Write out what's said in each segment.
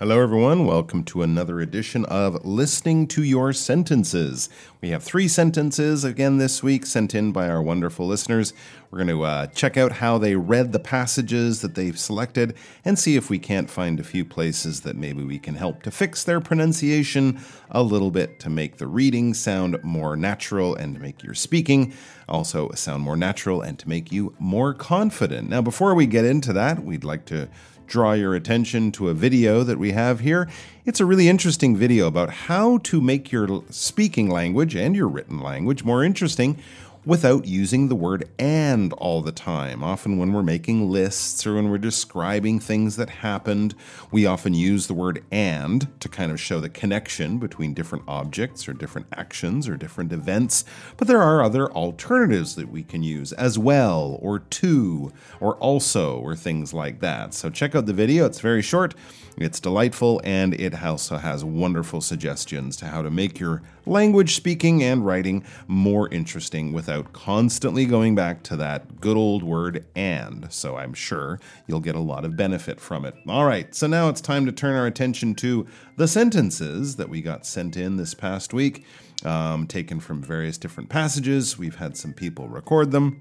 Hello, everyone. Welcome to another edition of Listening to Your Sentences. We have three sentences again this week sent in by our wonderful listeners. We're going to uh, check out how they read the passages that they've selected and see if we can't find a few places that maybe we can help to fix their pronunciation a little bit to make the reading sound more natural and to make your speaking also sound more natural and to make you more confident. Now, before we get into that, we'd like to draw your attention to a video that we have here. It's a really interesting video about how to make your speaking language and your written language more interesting without using the word and all the time. Often, when we're making lists or when we're describing things that happened, we often use the word and to kind of show the connection between different objects or different actions or different events. But there are other alternatives that we can use as well, or to, or also, or things like that. So, check out the video, it's very short. It's delightful and it also has wonderful suggestions to how to make your language speaking and writing more interesting without constantly going back to that good old word and. So I'm sure you'll get a lot of benefit from it. All right, so now it's time to turn our attention to the sentences that we got sent in this past week, um, taken from various different passages. We've had some people record them.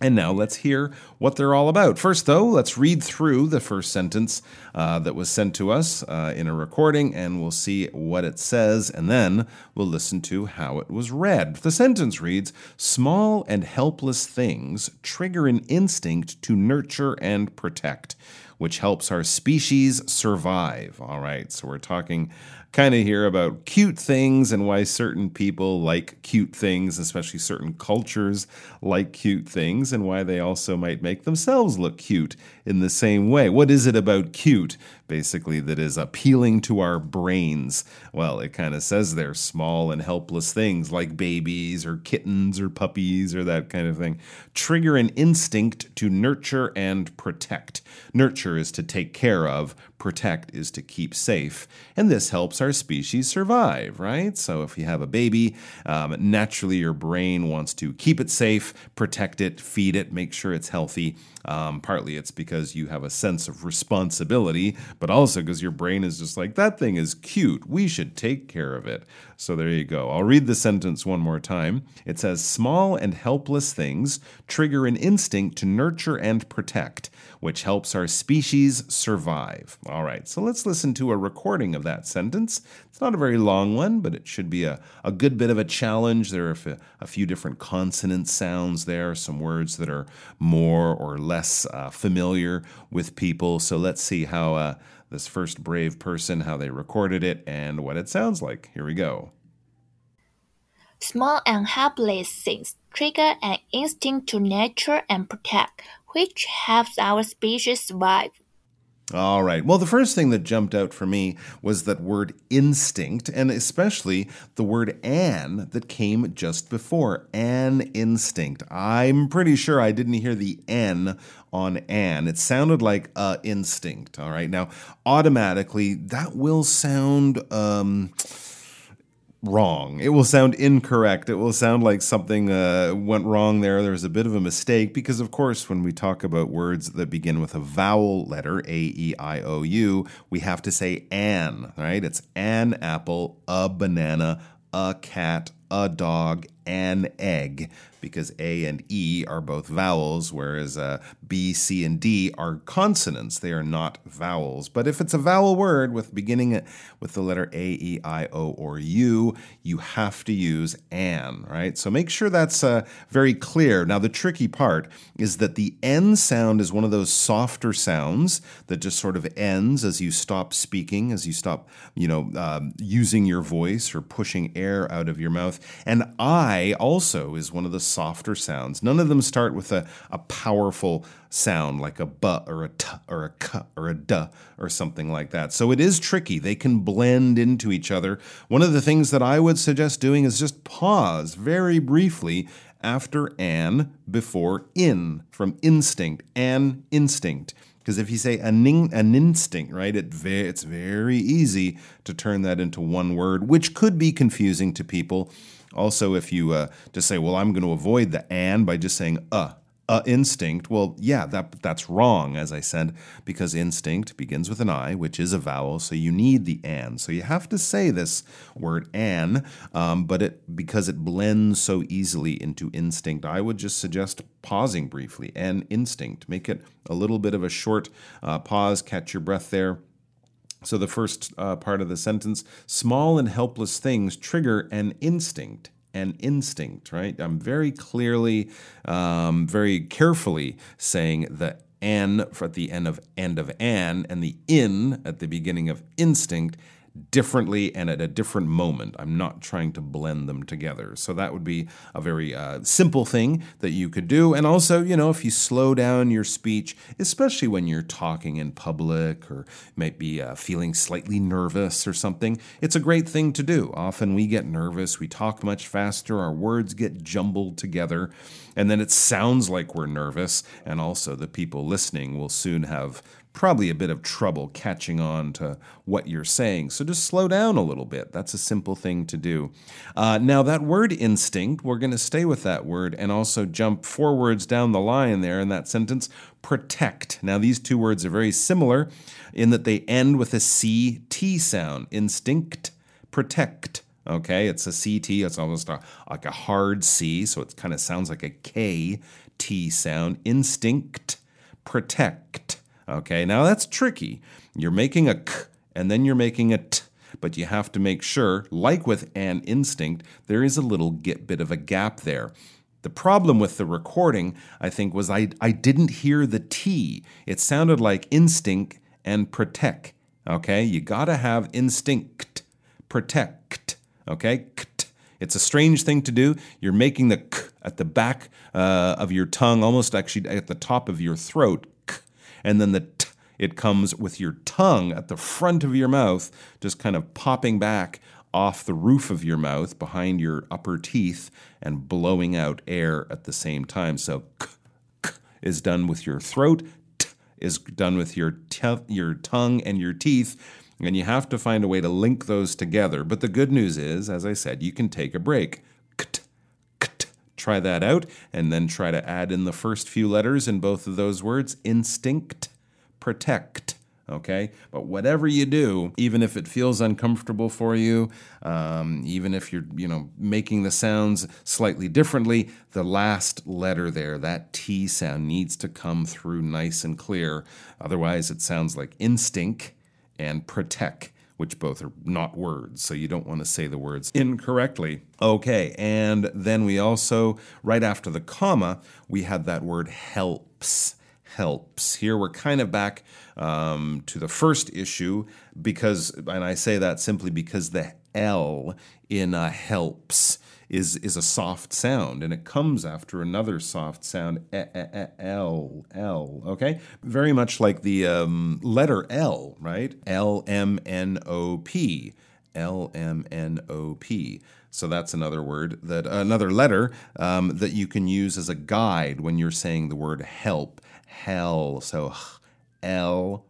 And now let's hear what they're all about. First, though, let's read through the first sentence uh, that was sent to us uh, in a recording, and we'll see what it says, and then we'll listen to how it was read. The sentence reads Small and helpless things trigger an instinct to nurture and protect, which helps our species survive. All right, so we're talking kind of hear about cute things and why certain people like cute things, especially certain cultures like cute things, and why they also might make themselves look cute in the same way. What is it about cute, basically, that is appealing to our brains? Well, it kind of says they're small and helpless things like babies or kittens or puppies or that kind of thing. Trigger an instinct to nurture and protect. Nurture is to take care of, protect is to keep safe. And this helps our species survive, right? So if you have a baby, um, naturally your brain wants to keep it safe, protect it, feed it, make sure it's healthy. Um, partly it's because you have a sense of responsibility, but also because your brain is just like, that thing is cute. We should take care of it. So there you go. I'll read the sentence one more time. It says, Small and helpless things trigger an instinct to nurture and protect, which helps our species survive. All right, so let's listen to a recording of that sentence. It's not a very long one, but it should be a, a good bit of a challenge. There are a, a few different consonant sounds there, some words that are more or less uh, familiar with people. So let's see how uh, this first brave person, how they recorded it, and what it sounds like. Here we go. Small and helpless things trigger an instinct to nurture and protect, which helps our species survive. All right. Well, the first thing that jumped out for me was that word instinct, and especially the word an that came just before an instinct. I'm pretty sure I didn't hear the n on an. It sounded like a instinct. All right. Now, automatically, that will sound. Um, wrong. It will sound incorrect. It will sound like something uh, went wrong there. There's a bit of a mistake because, of course, when we talk about words that begin with a vowel letter, A, E, I, O, U, we have to say an, right? It's an apple, a banana, a cat, a dog, an egg because A and E are both vowels, whereas uh, B, C, and D are consonants. They are not vowels. But if it's a vowel word with beginning with the letter A, E, I, O, or U, you have to use an, right? So make sure that's uh, very clear. Now, the tricky part is that the N sound is one of those softer sounds that just sort of ends as you stop speaking, as you stop, you know, um, using your voice or pushing air out of your mouth. mouth. And I also is one of the softer sounds. None of them start with a, a powerful sound like a b or a t or a k or a d or something like that. So it is tricky. They can blend into each other. One of the things that I would suggest doing is just pause very briefly after an before in from instinct, an instinct. Because if you say an, an instinct, right, it ve- it's very easy to turn that into one word, which could be confusing to people. Also, if you uh, just say, well, I'm going to avoid the and by just saying uh, uh, instinct. Well, yeah, that that's wrong, as I said, because instinct begins with an I, which is a vowel, so you need the an. So you have to say this word an, um, but it because it blends so easily into instinct, I would just suggest pausing briefly. An instinct, make it a little bit of a short uh, pause, catch your breath there. So the first uh, part of the sentence: small and helpless things trigger an instinct and instinct, right? I'm very clearly, um, very carefully saying the n at the end of end of an and the in at the beginning of instinct differently and at a different moment. I'm not trying to blend them together. So that would be a very uh, simple thing that you could do. And also, you know, if you slow down your speech, especially when you're talking in public or might be uh, feeling slightly nervous or something, it's a great thing to do. Often we get nervous, we talk much faster, our words get jumbled together, and then it sounds like we're nervous. And also, the people listening will soon have probably a bit of trouble catching on to what you're saying. So just slow down a little bit. That's a simple thing to do. Uh, now, that word instinct, we're going to stay with that word and also jump four words down the line there in that sentence protect. Now, these two words are very similar in that they end with a CT sound instinct, protect. Okay, it's a CT, it's almost a, like a hard C, so it kind of sounds like a K T sound. Instinct, protect. Okay, now that's tricky. You're making a k and then you're making a t, but you have to make sure, like with an instinct, there is a little get bit of a gap there. The problem with the recording, I think, was I, I didn't hear the T. It sounded like instinct and protect. Okay, you gotta have instinct, protect. Okay, kt. it's a strange thing to do. You're making the k at the back uh, of your tongue, almost actually at the top of your throat and then the t, it comes with your tongue at the front of your mouth, just kind of popping back off the roof of your mouth behind your upper teeth and blowing out air at the same time. So k, k is done with your throat, t is done with your te- your tongue and your teeth. And you have to find a way to link those together. But the good news is, as I said, you can take a break. Try that out and then try to add in the first few letters in both of those words instinct, protect. Okay, but whatever you do, even if it feels uncomfortable for you, um, even if you're, you know, making the sounds slightly differently, the last letter there, that T sound, needs to come through nice and clear. Otherwise, it sounds like instinct and protect which both are not words, so you don't want to say the words incorrectly. Okay, and then we also, right after the comma, we had that word helps. Helps. Here we're kind of back um, to the first issue because, and I say that simply because the L in uh, helps is is a soft sound and it comes after another soft sound L L okay? Very much like the um, letter L right? L M N O P. L M N O P. So that's another word that another letter um, that you can use as a guide when you're saying the word help. Hell so L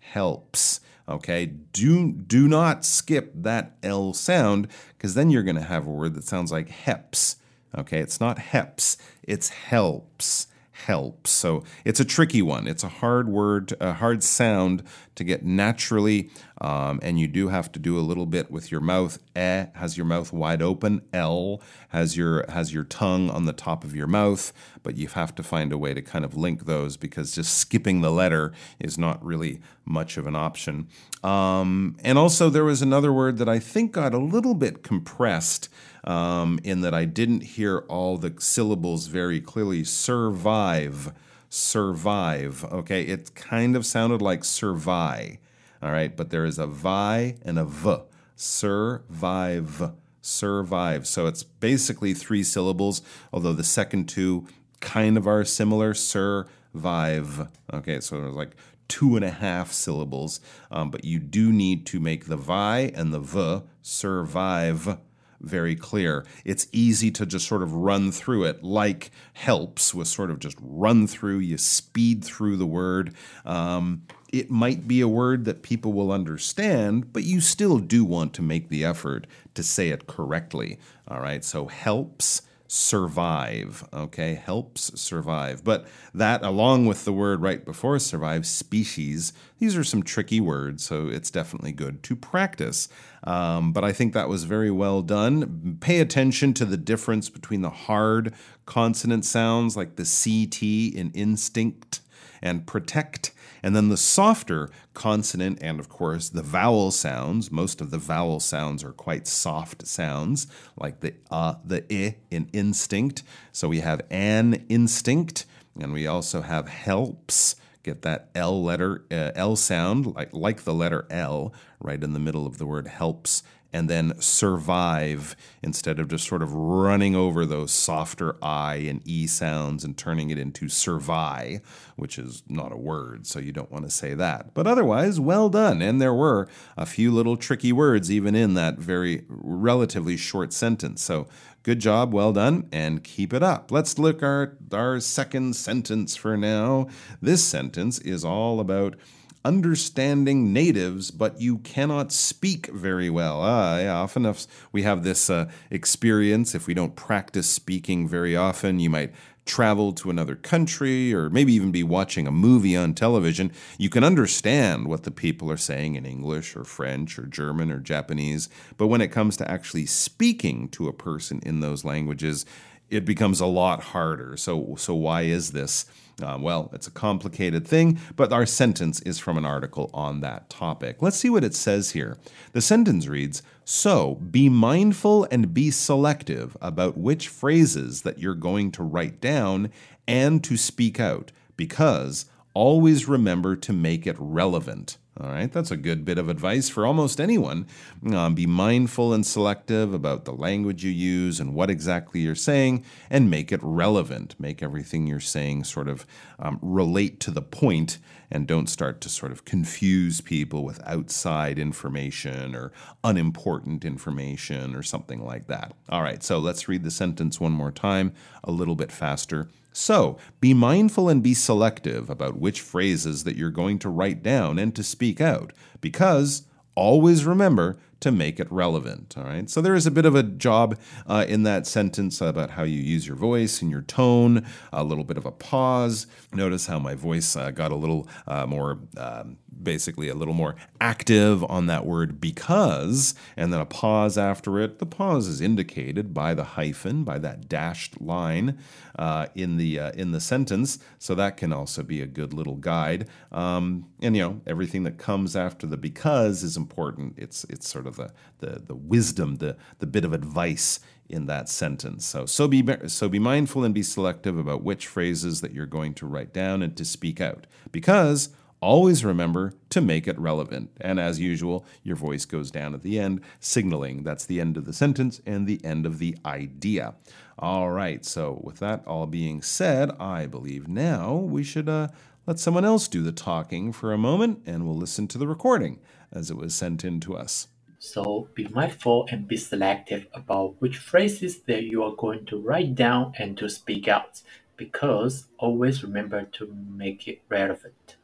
helps Okay, do do not skip that L sound because then you're going to have a word that sounds like heps. Okay, it's not heps, it's helps help. So it's a tricky one. It's a hard word, a hard sound to get naturally, um, and you do have to do a little bit with your mouth. E has your mouth wide open. L has your has your tongue on the top of your mouth, but you have to find a way to kind of link those because just skipping the letter is not really much of an option. Um, and also, there was another word that I think got a little bit compressed um, in that I didn't hear all the syllables very clearly. Survive, survive. Okay, it kind of sounded like survive. All right, but there is a vi and a v. Survive, survive. So it's basically three syllables, although the second two kind of are similar. Survive. Okay, so there's like two and a half syllables, um, but you do need to make the vi and the v survive very clear. It's easy to just sort of run through it, like helps was sort of just run through, you speed through the word. Um, it might be a word that people will understand, but you still do want to make the effort to say it correctly. All right, so helps survive. Okay, helps survive. But that, along with the word right before survive, species, these are some tricky words, so it's definitely good to practice. Um, but I think that was very well done. Pay attention to the difference between the hard consonant sounds like the CT in instinct and protect and then the softer consonant and, of course, the vowel sounds. Most of the vowel sounds are quite soft sounds, like the uh, the i in instinct. So we have an instinct, and we also have helps. Get that L letter, uh, L sound, like, like the letter L, right in the middle of the word helps and then survive instead of just sort of running over those softer I and E sounds and turning it into survive, which is not a word, so you don't want to say that. But otherwise, well done. And there were a few little tricky words even in that very relatively short sentence. So good job, well done, and keep it up. Let's look at our second sentence for now. This sentence is all about understanding natives, but you cannot speak very well. Uh, yeah, often if we have this uh, experience, if we don't practice speaking very often, you might travel to another country or maybe even be watching a movie on television, you can understand what the people are saying in English or French or German or Japanese. But when it comes to actually speaking to a person in those languages, it becomes a lot harder. So, so why is this? Uh, well, it's a complicated thing, but our sentence is from an article on that topic. Let's see what it says here. The sentence reads So, be mindful and be selective about which phrases that you're going to write down and to speak out, because always remember to make it relevant. All right, that's a good bit of advice for almost anyone. Um, be mindful and selective about the language you use and what exactly you're saying, and make it relevant. Make everything you're saying sort of um, relate to the point and don't start to sort of confuse people with outside information or unimportant information or something like that. All right, so let's read the sentence one more time, a little bit faster. So, be mindful and be selective about which phrases that you're going to write down and to speak out, because always remember to make it relevant. All right. So there is a bit of a job uh, in that sentence about how you use your voice and your tone, a little bit of a pause. Notice how my voice uh, got a little uh, more, um, basically, a little more active on that word because, and then a pause after it. The pause is indicated by the hyphen, by that dashed line uh, in the uh, in the sentence. So that can also be a good little guide. Um, and you know, everything that comes after the because is important. It's it's sort of of the, the, the wisdom, the, the bit of advice in that sentence. So, so be, so be mindful and be selective about which phrases that you're going to write down and to speak out. Because always remember to make it relevant. And as usual, your voice goes down at the end, signaling that's the end of the sentence and the end of the idea. All right, so with that all being said, I believe now we should uh, let someone else do the talking for a moment and we'll listen to the recording as it was sent in to us. So be mindful and be selective about which phrases that you are going to write down and to speak out, because always remember to make it relevant.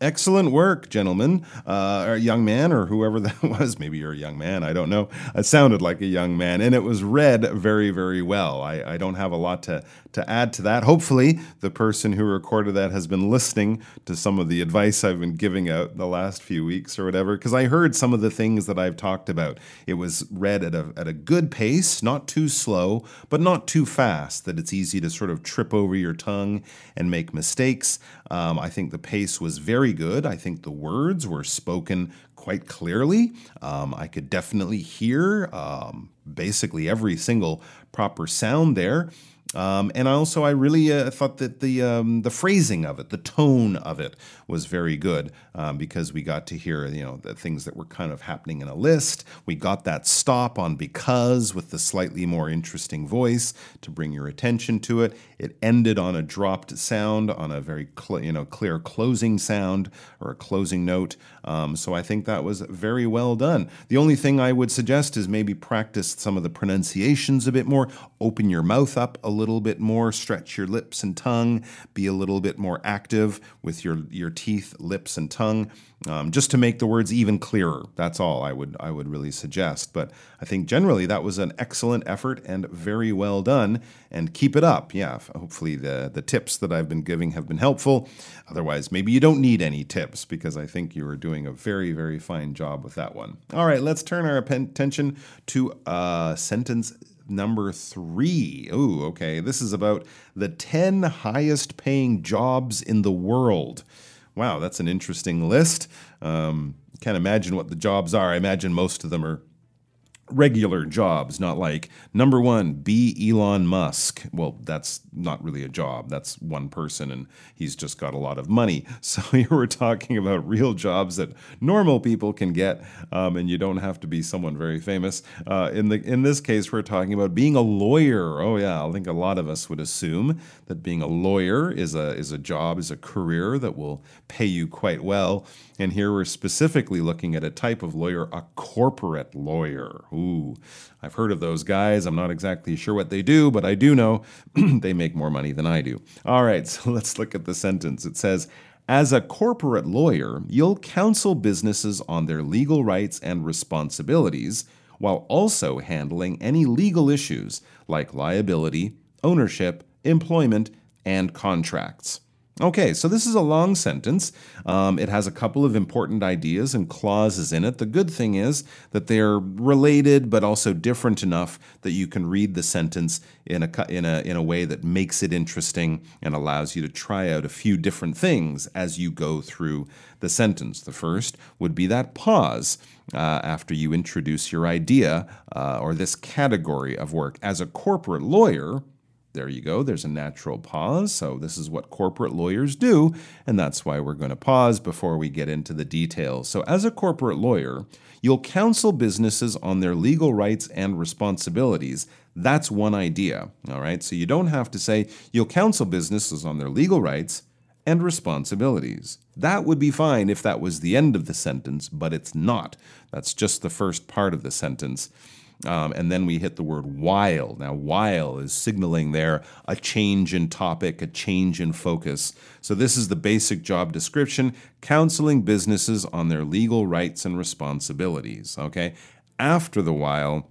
Excellent work, gentlemen, uh, or young man, or whoever that was. Maybe you're a young man. I don't know. It sounded like a young man, and it was read very, very well. I, I don't have a lot to, to add to that. Hopefully, the person who recorded that has been listening to some of the advice I've been giving out the last few weeks or whatever, because I heard some of the things that I've talked about. It was read at a, at a good pace, not too slow, but not too fast, that it's easy to sort of trip over your tongue and make mistakes. Um, I think the pace was very good. I think the words were spoken quite clearly. Um, I could definitely hear um, basically every single proper sound there. Um, and also, I really uh, thought that the um, the phrasing of it, the tone of it, was very good um, because we got to hear you know the things that were kind of happening in a list. We got that stop on because with the slightly more interesting voice to bring your attention to it. It ended on a dropped sound, on a very cl- you know clear closing sound or a closing note. Um, so I think that was very well done. The only thing I would suggest is maybe practice some of the pronunciations a bit more. Open your mouth up a little bit more, stretch your lips and tongue, be a little bit more active with your your teeth, lips, and tongue, um, just to make the words even clearer. That's all I would I would really suggest. But I think generally that was an excellent effort and very well done. And keep it up. Yeah, hopefully the the tips that I've been giving have been helpful. Otherwise, maybe you don't need any tips because I think you are doing a very very fine job with that one. All right, let's turn our attention to a sentence number three. Ooh, okay. This is about the 10 highest paying jobs in the world. Wow, that's an interesting list. Um, can't imagine what the jobs are. I imagine most of them are regular jobs, not like number one, be Elon Musk. Well, that's not really a job. That's one person and he's just got a lot of money. So you were talking about real jobs that normal people can get, um, and you don't have to be someone very famous. Uh, in the in this case, we're talking about being a lawyer. Oh yeah, I think a lot of us would assume that being a lawyer is a is a job, is a career that will pay you quite well. And here we're specifically looking at a type of lawyer, a corporate lawyer. I've heard of those guys. I'm not exactly sure what they do, but I do know they make more money than I do. All right, so let's look at the sentence. It says, as a corporate lawyer, you'll counsel businesses on their legal rights and responsibilities while also handling any legal issues like liability, ownership, employment, and contracts. Okay, so this is a long sentence. Um, it has a couple of important ideas and clauses in it. The good thing is that they're related but also different enough that you can read the sentence in a, in a, in a way that makes it interesting and allows you to try out a few different things as you go through the sentence. The first would be that pause. Uh, after you introduce your idea uh, or this category of work. As a corporate lawyer, there you go. There's a natural pause. So, this is what corporate lawyers do, and that's why we're going to pause before we get into the details. So, as a corporate lawyer, you'll counsel businesses on their legal rights and responsibilities. That's one idea. All right. So, you don't have to say you'll counsel businesses on their legal rights and responsibilities. That would be fine if that was the end of the sentence, but it's not. That's just the first part of the sentence. Um, and then we hit the word while. Now, while is signaling there a change in topic, a change in focus. So, this is the basic job description counseling businesses on their legal rights and responsibilities. Okay. After the while,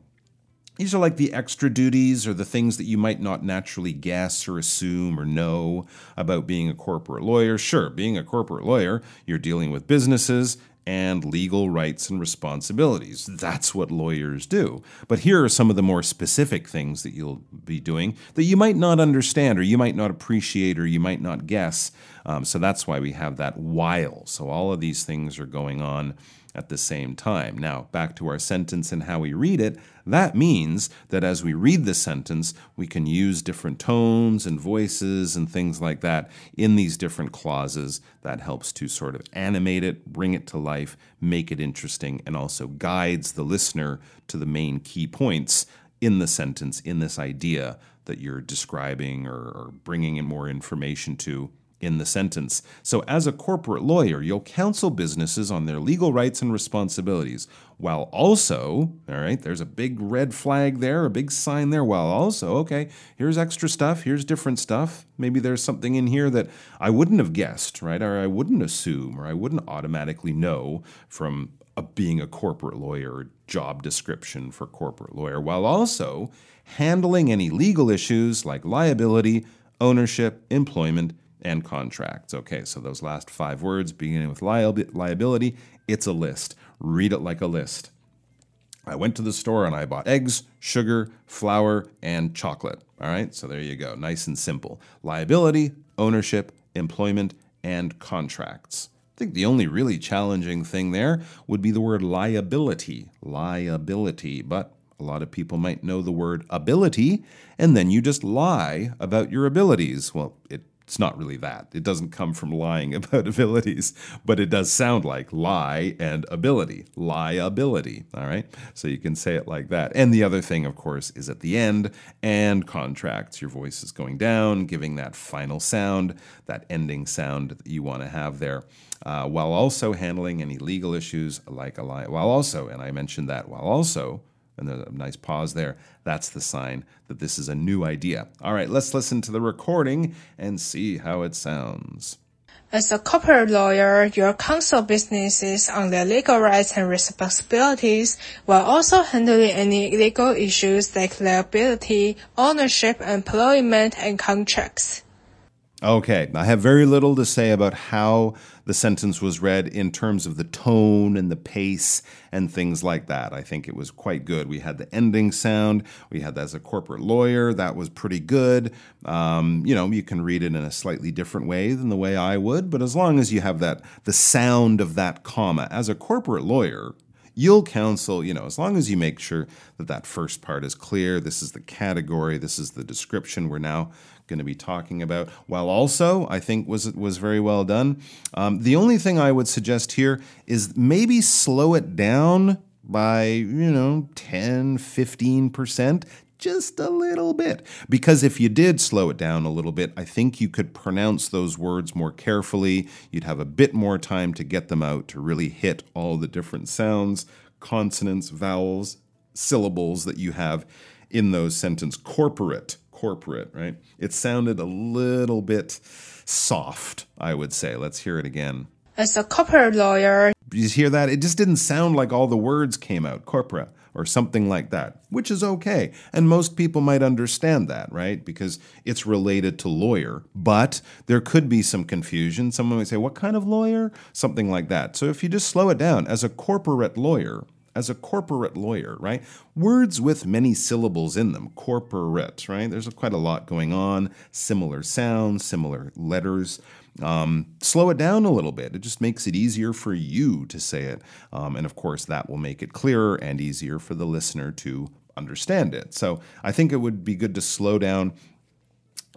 these are like the extra duties or the things that you might not naturally guess or assume or know about being a corporate lawyer. Sure, being a corporate lawyer, you're dealing with businesses and legal rights and responsibilities. That's what lawyers do. But here are some of the more specific things that you'll be doing that you might not understand or you might not appreciate or you might not guess. Um, so that's why we have that while. So all of these things are going on at the same time. Now, back to our sentence and how we read it. That means that as we read the sentence, we can use different tones and voices and things like that in these different clauses. That helps to sort of animate it, bring it to life, make it interesting, and also guides the listener to the main key points in the sentence, in this idea that you're describing or, or bringing in more information to in the sentence. So, as a corporate lawyer, you'll counsel businesses on their legal rights and responsibilities, while also, all right, there's a big red flag there, a big sign there, while also, okay, here's extra stuff, here's different stuff. Maybe there's something in here that I wouldn't have guessed, right? Or I wouldn't assume, or I wouldn't automatically know from a, being a corporate lawyer, job description for corporate lawyer, while also handling any legal issues like liability, ownership, employment, and contracts. Okay, so those last five words, beginning with liability, it's a list. Read it like a list. I went to the store and I bought eggs, sugar, flour, and chocolate. All right, so there you go. Nice and simple. Liability, ownership, employment, and contracts. I think the only really challenging thing there would be the word liability. Liability, but A lot of people might know the word ability, and then you just lie about your abilities. Well, it it's not really that. It doesn't come from lying about abilities, but it does sound like lie and ability, liability. All right. So you can say it like that. And the other thing, of course, is at the end and contracts. Your voice is going down, giving that final sound, that ending sound that you want to have there, uh, while also handling any legal issues like a lie. While also, and I mentioned that, while also and there's a nice pause there. That's the sign that this is a new idea. All right, let's listen to the recording and see how it sounds. As a corporate lawyer, your counsel businesses on their legal rights and responsibilities while also handling any legal issues like liability, ownership, employment, and contracts. Okay, I have very little to say about how the sentence was read in terms of the tone and the pace and things like that. I think it was quite good. We had the ending sound, we had that as a corporate lawyer, that was pretty good. Um, you know, you can read it in a slightly different way than the way I would, but as long as you have that, the sound of that comma, as a corporate lawyer, you'll counsel, you know, as long as you make sure that that first part is clear, this is the category, this is the description we're now going to be talking about, while also I think was was very well done. Um, the only thing I would suggest here is maybe slow it down by, you know, 10, 15%, just a little bit. Because if you did slow it down a little bit, I think you could pronounce those words more carefully. You'd have a bit more time to get them out to really hit all the different sounds, consonants, vowels, syllables that you have in those sentences. Corporate, corporate, right? It sounded a little bit soft, I would say. Let's hear it again. As a corporate lawyer, you hear that? It just didn't sound like all the words came out. Corpora or something like that, which is okay. And most people might understand that, right? Because it's related to lawyer. But there could be some confusion. Someone might say, What kind of lawyer? Something like that. So if you just slow it down, as a corporate lawyer, as a corporate lawyer, right? Words with many syllables in them, corporate, right? There's quite a lot going on, similar sounds, similar letters. Um, slow it down a little bit. It just makes it easier for you to say it. Um, and of course, that will make it clearer and easier for the listener to understand it. So I think it would be good to slow down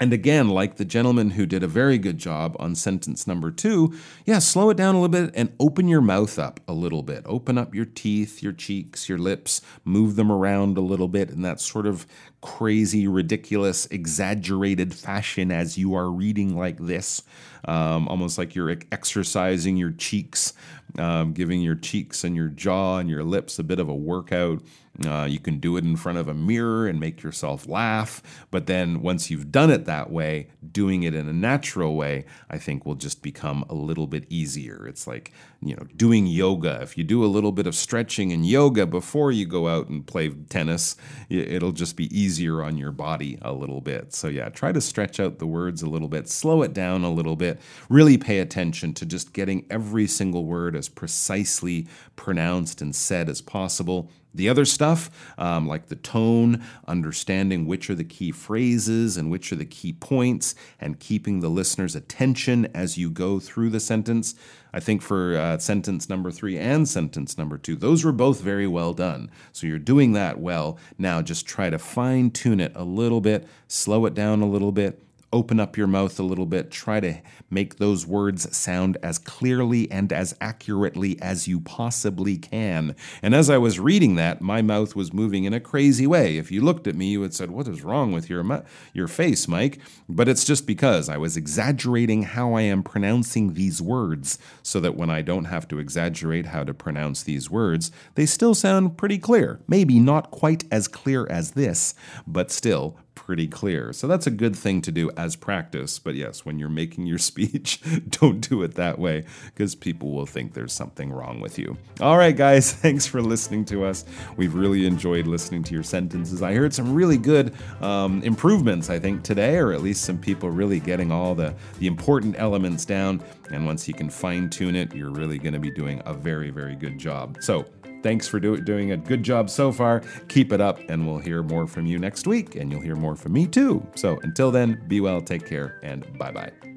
and again, like the gentleman who did a very good job on sentence number two, yeah, slow it down a little bit and open your mouth up a little bit. Open up your teeth, your cheeks, your lips, move them around a little bit in that sort of crazy, ridiculous, exaggerated fashion as you are reading like this. Um, almost like you're exercising your cheeks, um, giving your cheeks and your jaw and your lips a bit of a workout. Uh, you can do it in front of a mirror and make yourself laugh. But then once you've done it that way, doing it in a natural way, I think will just become a little bit easier. It's like, you know, doing yoga. If you do a little bit of stretching and yoga before you go out and play tennis, it'll just be easier on your body a little bit. So, yeah, try to stretch out the words a little bit, slow it down a little bit, really pay attention to just getting every single word as precisely pronounced and said as possible. The other stuff, um, like the tone, understanding which are the key phrases and which are the key points, and keeping the listener's attention as you go through the sentence. I think for uh, sentence number three and sentence number two, those were both very well done. So you're doing that well. Now just try to fine tune it a little bit, slow it down a little bit, open up your mouth a little bit. Try to make those words sound as clearly and as accurately as you possibly can. And as I was reading that, my mouth was moving in a crazy way. If you looked at me, you would said, "What is wrong with your your face, Mike?" But it's just because I was exaggerating how I am pronouncing these words so that when I don't have to exaggerate how to pronounce these words, they still sound pretty clear. Maybe not quite as clear as this, but still pretty clear. So that's a good thing to do as practice. But yes, when you're making your speech, don't do it that way because people will think there's something wrong with you. All right, guys, thanks for listening to us. We've really enjoyed listening to your sentences. I heard some really good um, improvements, I think, today, or at least some people really getting all the, the important elements down. And once you can fine tune it, you're really going to be doing a very, very good job. So, Thanks for do- doing a good job so far. Keep it up, and we'll hear more from you next week, and you'll hear more from me too. So until then, be well, take care, and bye bye.